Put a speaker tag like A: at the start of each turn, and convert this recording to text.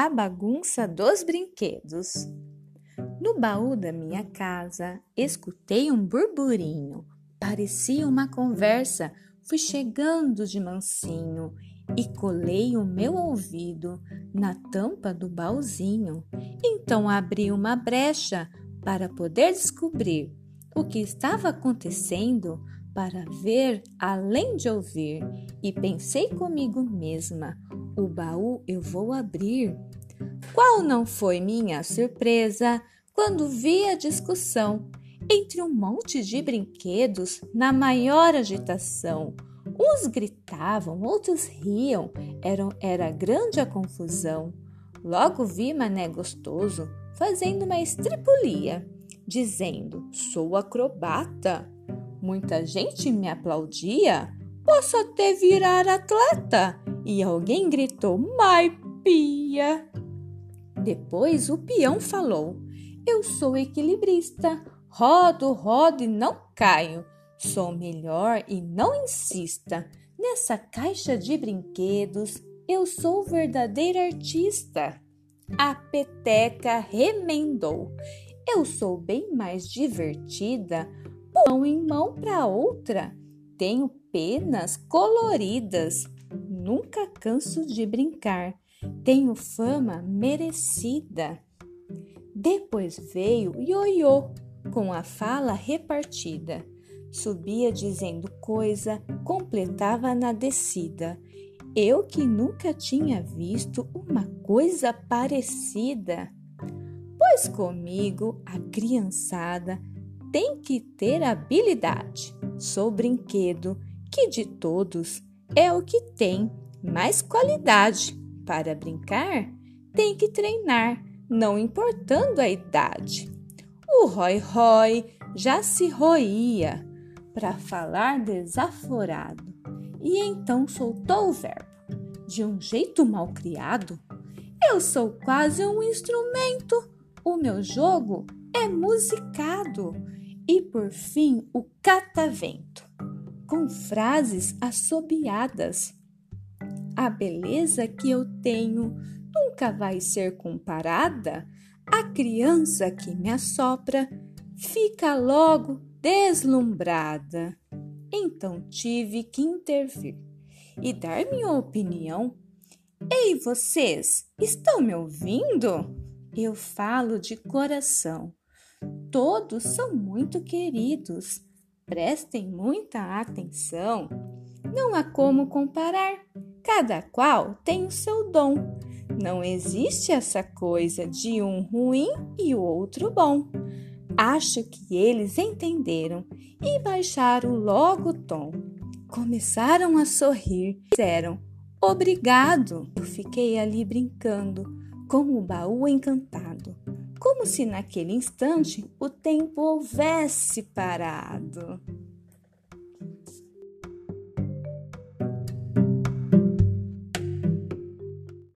A: A bagunça dos brinquedos. No baú da minha casa, escutei um burburinho. Parecia uma conversa. Fui chegando de mansinho e colei o meu ouvido na tampa do baúzinho. Então abri uma brecha para poder descobrir o que estava acontecendo, para ver além de ouvir. E pensei comigo mesma: o baú eu vou abrir. Qual não foi minha surpresa quando vi a discussão entre um monte de brinquedos na maior agitação. Uns gritavam, outros riam, era, era grande a confusão. Logo vi Mané Gostoso fazendo uma estripulia, dizendo: Sou acrobata. Muita gente me aplaudia, posso até virar atleta e alguém gritou: Maipia! Depois o peão falou: Eu sou equilibrista, rodo, rodo e não caio. Sou melhor e não insista. Nessa caixa de brinquedos, eu sou verdadeiro artista. A peteca remendou. Eu sou bem mais divertida, mão em mão para outra. Tenho penas coloridas nunca canso de brincar, tenho fama merecida. Depois veio Ioiô, com a fala repartida. Subia dizendo coisa, completava na descida. Eu que nunca tinha visto uma coisa parecida. Pois comigo a criançada tem que ter habilidade. Sou brinquedo que de todos é o que tem mais qualidade. Para brincar, tem que treinar, não importando a idade. O Roy-Roy já se roía para falar desaforado e então soltou o verbo. De um jeito mal criado, eu sou quase um instrumento. O meu jogo é musicado. E por fim, o catavento com frases assobiadas. A beleza que eu tenho nunca vai ser comparada. A criança que me assopra fica logo deslumbrada. Então tive que intervir e dar minha opinião. Ei, vocês, estão me ouvindo? Eu falo de coração. Todos são muito queridos Prestem muita atenção. Não há como comparar. Cada qual tem o seu dom. Não existe essa coisa de um ruim e o outro bom. Acho que eles entenderam e baixaram logo o tom. Começaram a sorrir, disseram obrigado. Eu fiquei ali brincando, com o baú encantado como se naquele instante o tempo houvesse parado.